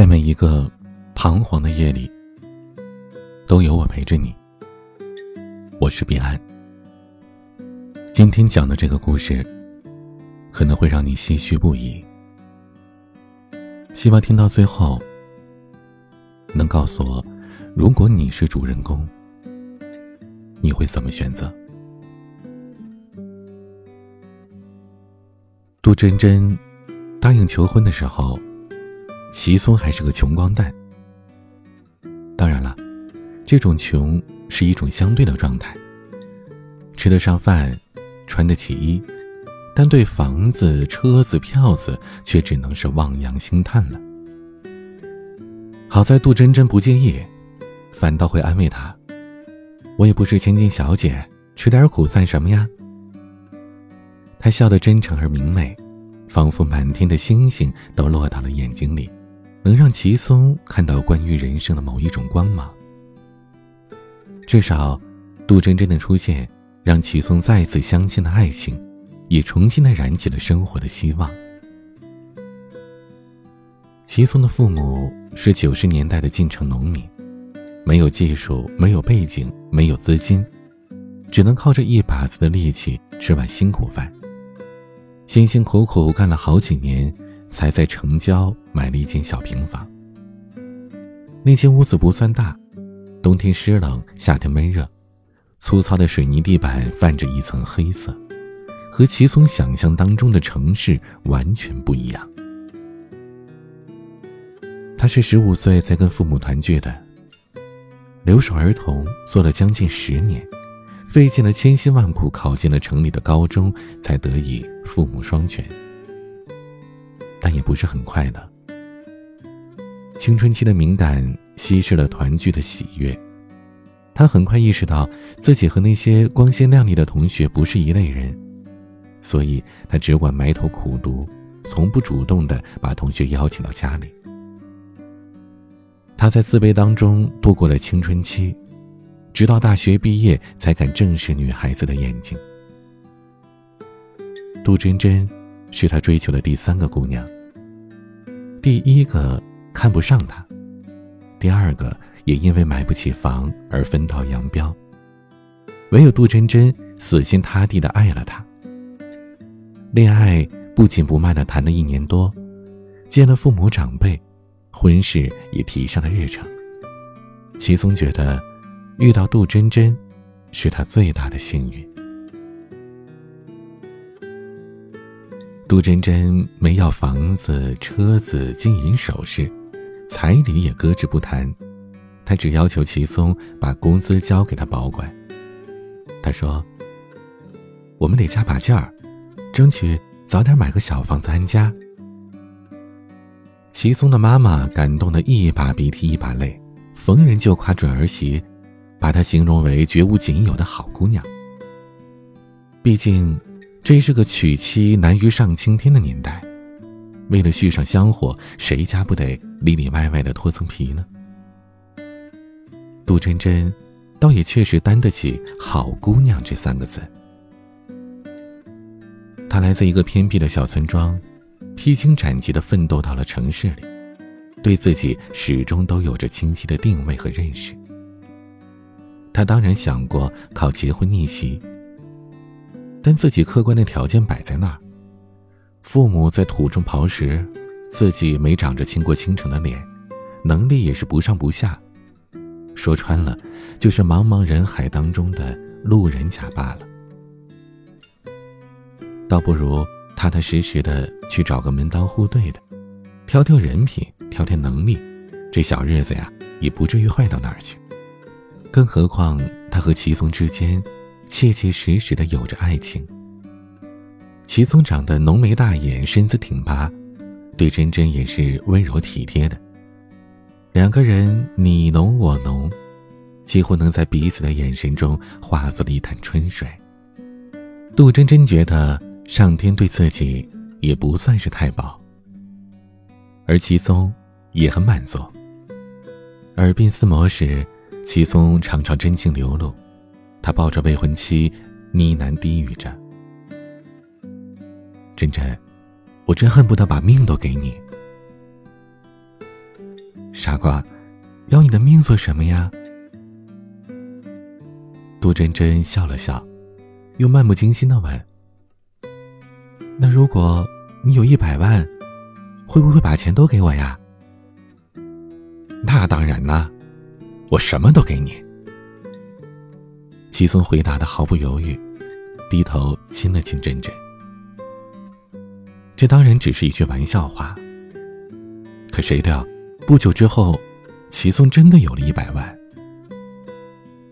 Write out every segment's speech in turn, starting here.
在每一个彷徨的夜里，都有我陪着你。我是彼岸。今天讲的这个故事，可能会让你唏嘘不已。希望听到最后，能告诉我，如果你是主人公，你会怎么选择？杜真真答应求婚的时候，齐松还是个穷光蛋。当然了，这种穷是一种相对的状态，吃得上饭，穿得起衣，但对房子、车子、票子却只能是望洋兴叹了。好在杜真真不介意，反倒会安慰他：“我也不是千金小姐，吃点苦算什么呀？”他笑得真诚而明媚，仿佛满天的星星都落到了眼睛里，能让齐松看到关于人生的某一种光芒。至少，杜真真的出现，让齐松再次相信了爱情，也重新的燃起了生活的希望。齐松的父母是九十年代的进城农民，没有技术，没有背景，没有资金，只能靠着一把子的力气吃碗辛苦饭。辛辛苦苦干了好几年，才在城郊买了一间小平房。那间屋子不算大，冬天湿冷，夏天闷热，粗糙的水泥地板泛着一层黑色，和齐松想象当中的城市完全不一样。他是十五岁才跟父母团聚的，留守儿童做了将近十年。费尽了千辛万苦，考进了城里的高中，才得以父母双全。但也不是很快的。青春期的敏感稀释了团聚的喜悦，他很快意识到自己和那些光鲜亮丽的同学不是一类人，所以他只管埋头苦读，从不主动的把同学邀请到家里。他在自卑当中度过了青春期。直到大学毕业，才敢正视女孩子的眼睛。杜真真，是他追求的第三个姑娘。第一个看不上他，第二个也因为买不起房而分道扬镳，唯有杜真真死心塌地的爱了他。恋爱不紧不慢的谈了一年多，见了父母长辈，婚事也提上了日程。齐松觉得。遇到杜真真，是他最大的幸运。杜真真没要房子、车子、金银首饰，彩礼也搁置不谈，他只要求齐松把工资交给他保管。他说：“我们得加把劲儿，争取早点买个小房子安家。”齐松的妈妈感动的一把鼻涕一把泪，逢人就夸准儿媳。把她形容为绝无仅有的好姑娘。毕竟，这是个娶妻难于上青天的年代，为了续上香火，谁家不得里里外外的脱层皮呢？杜真真，倒也确实担得起“好姑娘”这三个字。她来自一个偏僻的小村庄，披荆斩棘的奋斗到了城市里，对自己始终都有着清晰的定位和认识。她当然想过靠结婚逆袭，但自己客观的条件摆在那儿，父母在土中刨食，自己没长着倾国倾城的脸，能力也是不上不下，说穿了，就是茫茫人海当中的路人甲罢了。倒不如踏踏实实的去找个门当户对的，挑挑人品，挑挑能力，这小日子呀，也不至于坏到哪儿去。更何况，他和齐松之间，切切实实的有着爱情。齐松长得浓眉大眼，身姿挺拔，对真真也是温柔体贴的。两个人你侬我侬，几乎能在彼此的眼神中化作了一潭春水。杜真真觉得上天对自己也不算是太薄，而齐松也很满足。耳鬓厮磨时。齐松常常真情流露，他抱着未婚妻，呢喃低语着：“真真，我真恨不得把命都给你。”傻瓜，要你的命做什么呀？杜真真笑了笑，又漫不经心的问：“那如果你有一百万，会不会把钱都给我呀？”“那当然啦，我什么都给你。”齐松回答的毫不犹豫，低头亲了亲珍珍。这当然只是一句玩笑话。可谁料，不久之后，齐松真的有了一百万。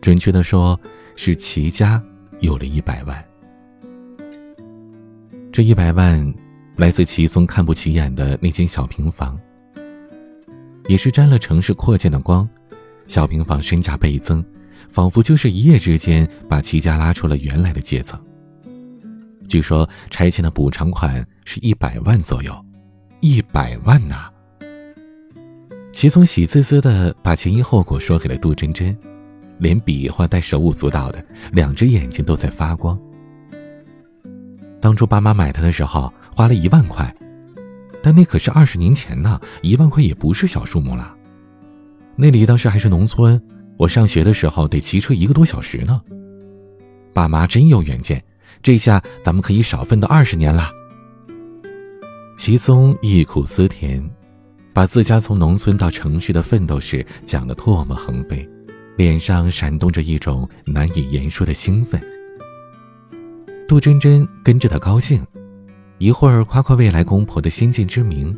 准确的说，是齐家有了一百万。这一百万来自齐松看不起眼的那间小平房，也是沾了城市扩建的光，小平房身价倍增，仿佛就是一夜之间把齐家拉出了原来的阶层。据说拆迁的补偿款是一百万左右，一百万呐！齐松喜滋滋的把前因后果说给了杜真真，连比划带手舞足蹈的，两只眼睛都在发光。当初爸妈买它的时候花了一万块，但那可是二十年前呢，一万块也不是小数目了。那里当时还是农村，我上学的时候得骑车一个多小时呢。爸妈真有远见。这下咱们可以少奋斗二十年了。齐松忆苦思甜，把自家从农村到城市的奋斗史讲得唾沫横飞，脸上闪动着一种难以言说的兴奋。杜真真跟着他高兴，一会儿夸夸未来公婆的先见之明，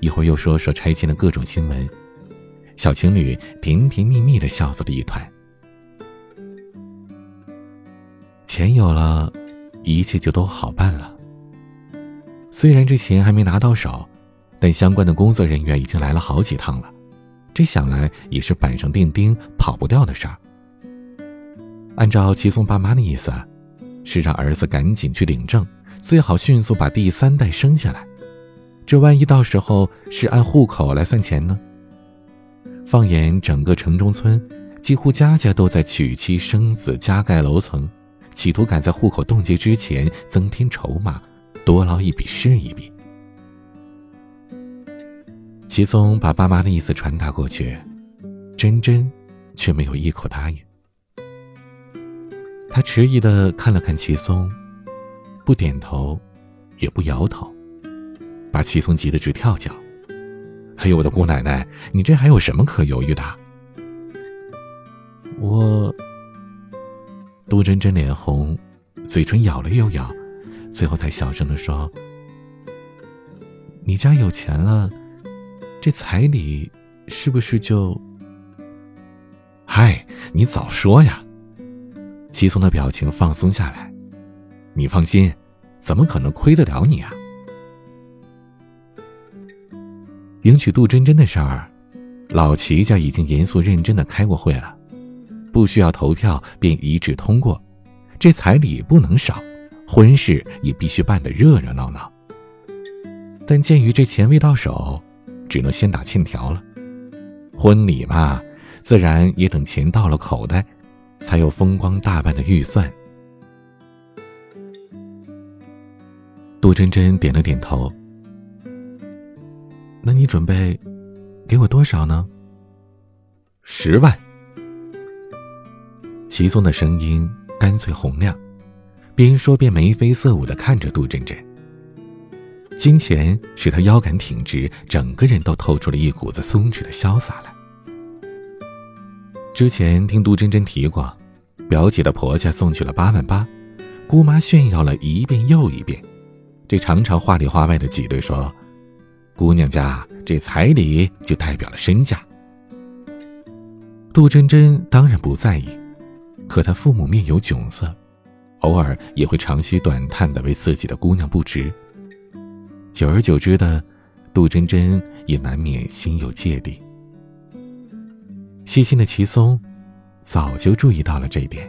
一会儿又说说拆迁的各种新闻，小情侣甜甜蜜蜜的笑作了一团。钱有了。一切就都好办了。虽然这钱还没拿到手，但相关的工作人员已经来了好几趟了，这想来也是板上钉钉、跑不掉的事儿。按照齐松爸妈的意思，是让儿子赶紧去领证，最好迅速把第三代生下来。这万一到时候是按户口来算钱呢？放眼整个城中村，几乎家家都在娶妻生子、加盖楼层。企图赶在户口冻结之前增添筹码，多捞一笔是一笔。齐松把爸妈的意思传达过去，真真却没有一口答应。他迟疑的看了看齐松，不点头，也不摇头，把齐松急得直跳脚。哎呦，我的姑奶奶，你这还有什么可犹豫的？我。杜真真脸红，嘴唇咬了又咬，最后才小声的说：“你家有钱了，这彩礼是不是就……嗨，你早说呀！”齐松的表情放松下来，“你放心，怎么可能亏得了你啊？”迎娶杜真真的事儿，老齐家已经严肃认真的开过会了。不需要投票便一致通过，这彩礼不能少，婚事也必须办得热热闹闹。但鉴于这钱未到手，只能先打欠条了。婚礼嘛，自然也等钱到了口袋，才有风光大办的预算。杜真真点了点头。那你准备给我多少呢？十万。齐松的声音干脆洪亮，边说边眉飞色舞的看着杜珍珍。金钱使他腰杆挺直，整个人都透出了一股子松弛的潇洒来。之前听杜真真提过，表姐的婆家送去了八万八，姑妈炫耀了一遍又一遍，这常常话里话外的挤兑说，姑娘家这彩礼就代表了身价。杜真真当然不在意。可他父母面有窘色，偶尔也会长吁短叹的为自己的姑娘不值。久而久之的，杜真真也难免心有芥蒂。细心的齐松早就注意到了这一点，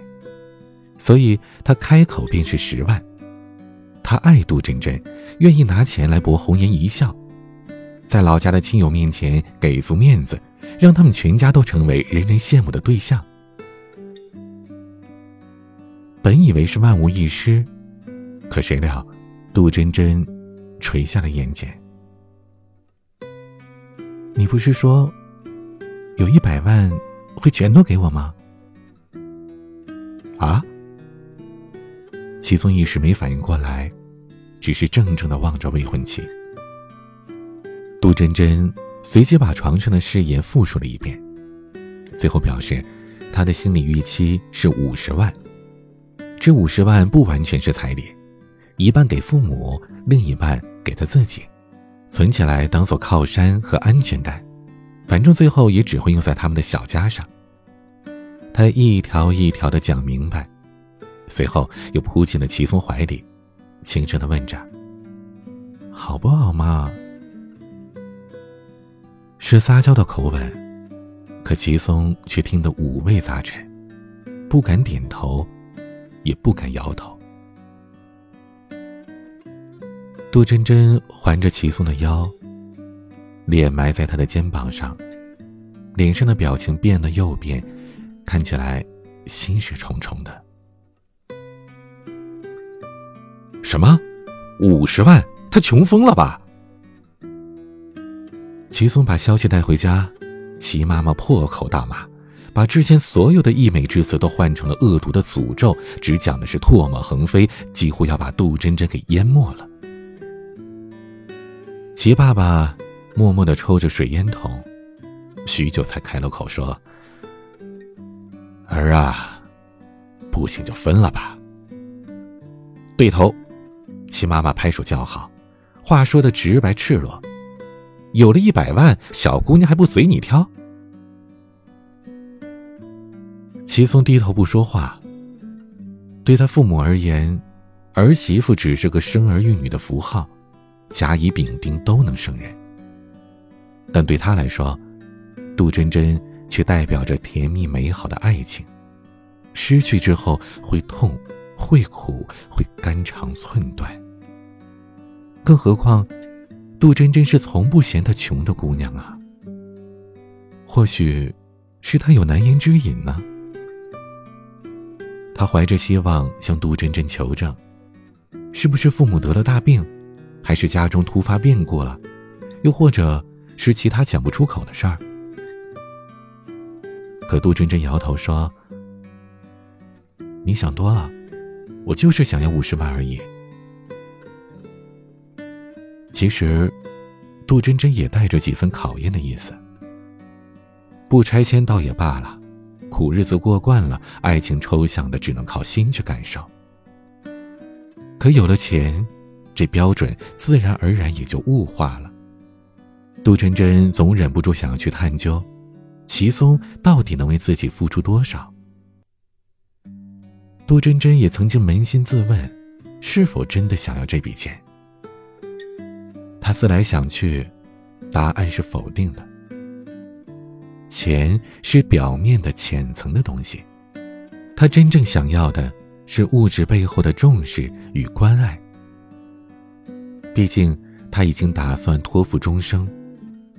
所以他开口便是十万。他爱杜真真，愿意拿钱来博红颜一笑，在老家的亲友面前给足面子，让他们全家都成为人人羡慕的对象。本以为是万无一失，可谁料，杜真真垂下了眼睑。你不是说有一百万，会全都给我吗？啊？齐松一时没反应过来，只是怔怔的望着未婚妻。杜真真随即把床上的誓言复述了一遍，最后表示，他的心理预期是五十万。这五十万不完全是彩礼，一半给父母，另一半给他自己，存起来当做靠山和安全带，反正最后也只会用在他们的小家上。他一条一条的讲明白，随后又扑进了齐松怀里，轻声的问着：“好不好嘛？”是撒娇的口吻，可齐松却听得五味杂陈，不敢点头。也不敢摇头。杜真真环着齐松的腰，脸埋在他的肩膀上，脸上的表情变了又变，看起来心事重重的。什么？五十万？他穷疯了吧？齐松把消息带回家，齐妈妈破口大骂。把之前所有的溢美之词都换成了恶毒的诅咒，只讲的是唾沫横飞，几乎要把杜真真给淹没了。齐爸爸默默的抽着水烟筒，许久才开了口说：“儿啊，不行就分了吧。”对头，齐妈妈拍手叫好，话说的直白赤裸，有了一百万，小姑娘还不随你挑？齐松低头不说话。对他父母而言，儿媳妇只是个生儿育女的符号，甲乙丙丁都能胜任。但对他来说，杜真真却代表着甜蜜美好的爱情，失去之后会痛，会苦，会肝肠寸断。更何况，杜真真是从不嫌他穷的姑娘啊。或许，是他有难言之隐呢。他怀着希望向杜真真求证，是不是父母得了大病，还是家中突发变故了，又或者是其他讲不出口的事儿？可杜真真摇头说：“你想多了，我就是想要五十万而已。”其实，杜真真也带着几分考验的意思。不拆迁倒也罢了。苦日子过惯了，爱情抽象的，只能靠心去感受。可有了钱，这标准自然而然也就物化了。杜真真总忍不住想要去探究，齐松到底能为自己付出多少。杜真真也曾经扪心自问，是否真的想要这笔钱？思来想去，答案是否定的。钱是表面的浅层的东西，他真正想要的是物质背后的重视与关爱。毕竟他已经打算托付终生，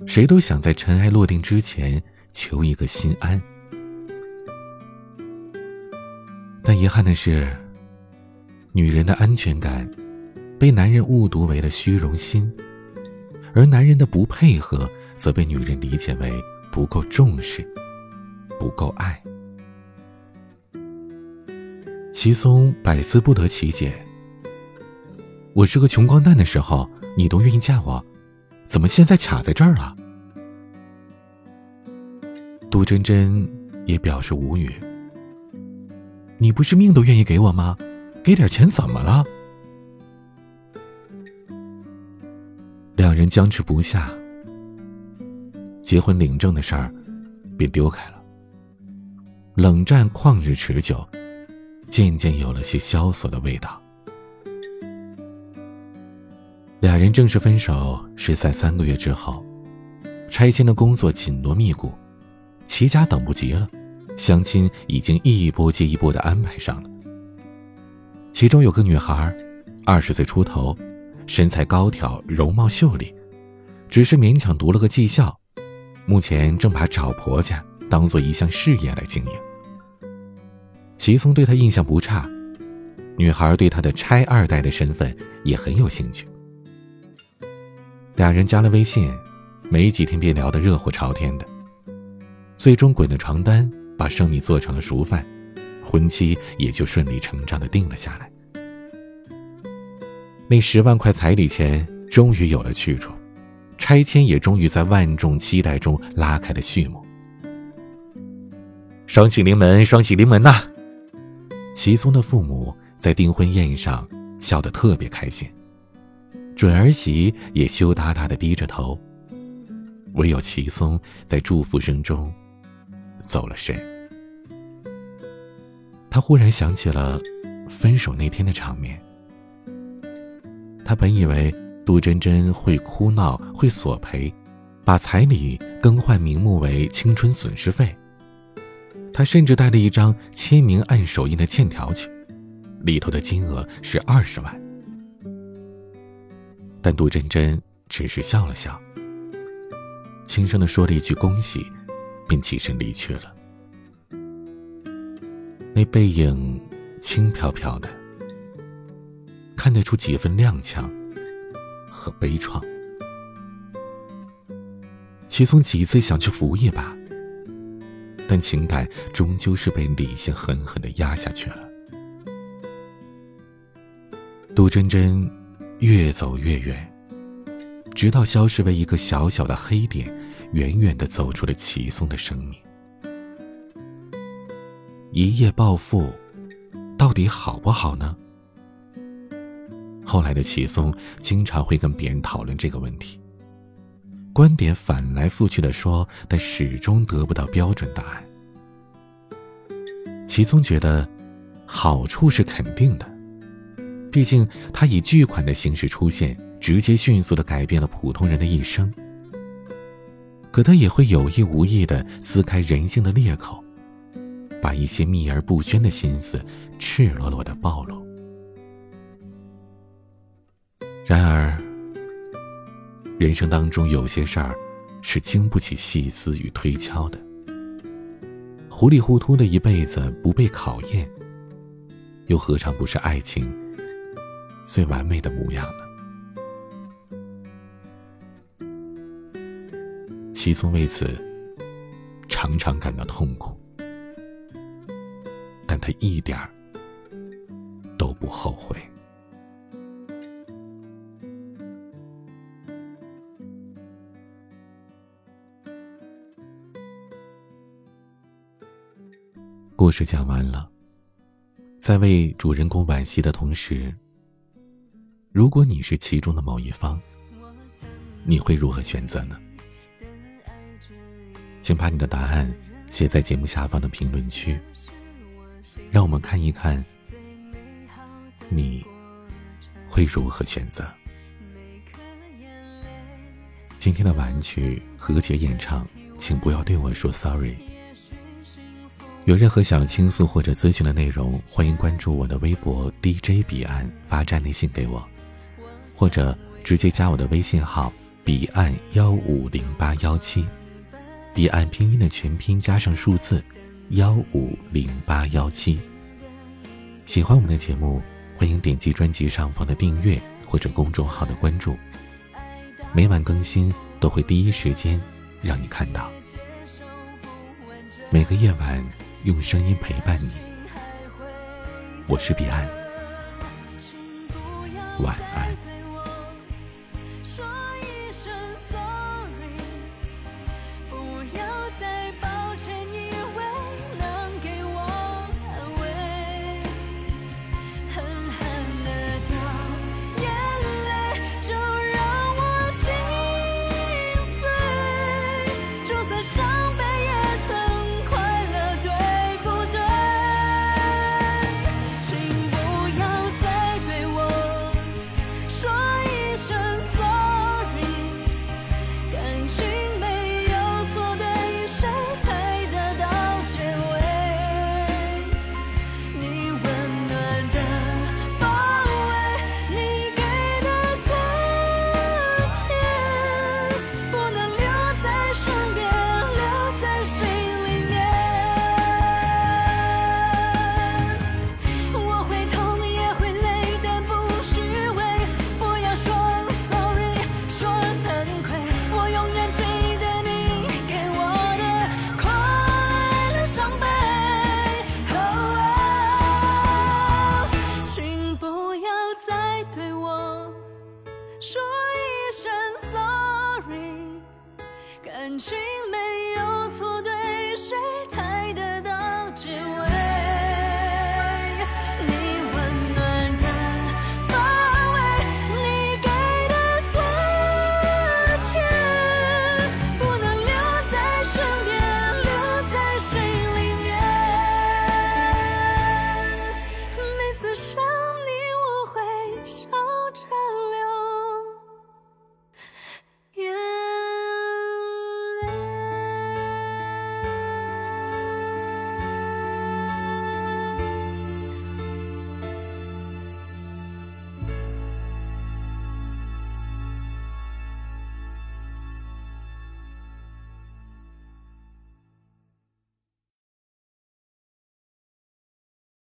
谁都想在尘埃落定之前求一个心安。但遗憾的是，女人的安全感被男人误读为了虚荣心，而男人的不配合则被女人理解为。不够重视，不够爱。齐松百思不得其解。我是个穷光蛋的时候，你都愿意嫁我，怎么现在卡在这儿了？杜真真也表示无语。你不是命都愿意给我吗？给点钱怎么了？人僵持不下。结婚领证的事儿，便丢开了。冷战旷日持久，渐渐有了些萧索的味道。俩人正式分手是在三个月之后，拆迁的工作紧锣密鼓，齐家等不及了，相亲已经一波接一波的安排上了。其中有个女孩，二十岁出头，身材高挑，容貌秀丽，只是勉强读了个技校。目前正把找婆家当做一项事业来经营。齐松对他印象不差，女孩对他的拆二代的身份也很有兴趣。俩人加了微信，没几天便聊得热火朝天的。最终滚了床单，把生米做成了熟饭，婚期也就顺理成章的定了下来。那十万块彩礼钱终于有了去处，拆迁也终于在万众期待中拉开了序幕。双喜临门，双喜临门呐！齐松的父母在订婚宴上笑得特别开心，准儿媳也羞答答的低着头，唯有齐松在祝福声中走了神。他忽然想起了分手那天的场面。他本以为杜真真会哭闹，会索赔，把彩礼更换名目为青春损失费。他甚至带了一张签名按手印的欠条去，里头的金额是二十万。但杜真真只是笑了笑，轻声的说了一句“恭喜”，便起身离去了。那背影轻飘飘的，看得出几分踉跄和悲怆。齐松几次想去扶一把。但情感终究是被理性狠狠的压下去了。杜真真越走越远，直到消失为一个小小的黑点，远远的走出了齐松的生命。一夜暴富，到底好不好呢？后来的齐松经常会跟别人讨论这个问题。观点反来覆去的说，但始终得不到标准答案。齐松觉得，好处是肯定的，毕竟他以巨款的形式出现，直接迅速的改变了普通人的一生。可他也会有意无意的撕开人性的裂口，把一些秘而不宣的心思赤裸裸的暴露。然而。人生当中有些事儿，是经不起细思与推敲的。糊里糊涂的一辈子不被考验，又何尝不是爱情最完美的模样呢？齐松为此常常感到痛苦，但他一点儿都不后悔。故事讲完了，在为主人公惋惜的同时，如果你是其中的某一方，你会如何选择呢？请把你的答案写在节目下方的评论区，让我们看一看你会如何选择。今天的晚曲何洁演唱，请不要对我说 sorry。有任何想倾诉或者咨询的内容，欢迎关注我的微博 DJ 彼岸，发站内信给我，或者直接加我的微信号彼岸幺五零八幺七，彼岸拼音的全拼加上数字幺五零八幺七。喜欢我们的节目，欢迎点击专辑上方的订阅或者公众号的关注，每晚更新都会第一时间让你看到。每个夜晚。用声音陪伴你，我是彼岸，晚安。